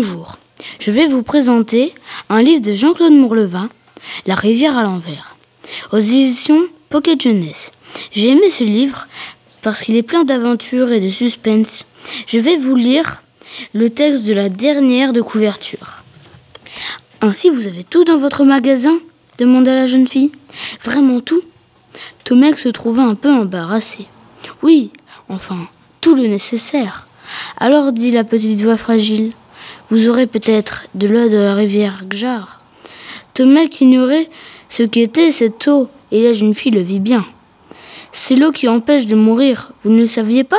Bonjour, je vais vous présenter un livre de Jean-Claude Mourlevin, La rivière à l'envers, aux éditions Pocket Jeunesse. J'ai aimé ce livre parce qu'il est plein d'aventures et de suspense. Je vais vous lire le texte de la dernière de couverture. Ainsi, vous avez tout dans votre magasin demanda la jeune fille. Vraiment tout Tomek se trouva un peu embarrassé. Oui, enfin, tout le nécessaire. Alors dit la petite voix fragile, vous aurez peut-être de l'eau de la rivière Gjar. Tomek ignorait ce qu'était cette eau, et la jeune fille le vit bien. C'est l'eau qui empêche de mourir, vous ne le saviez pas?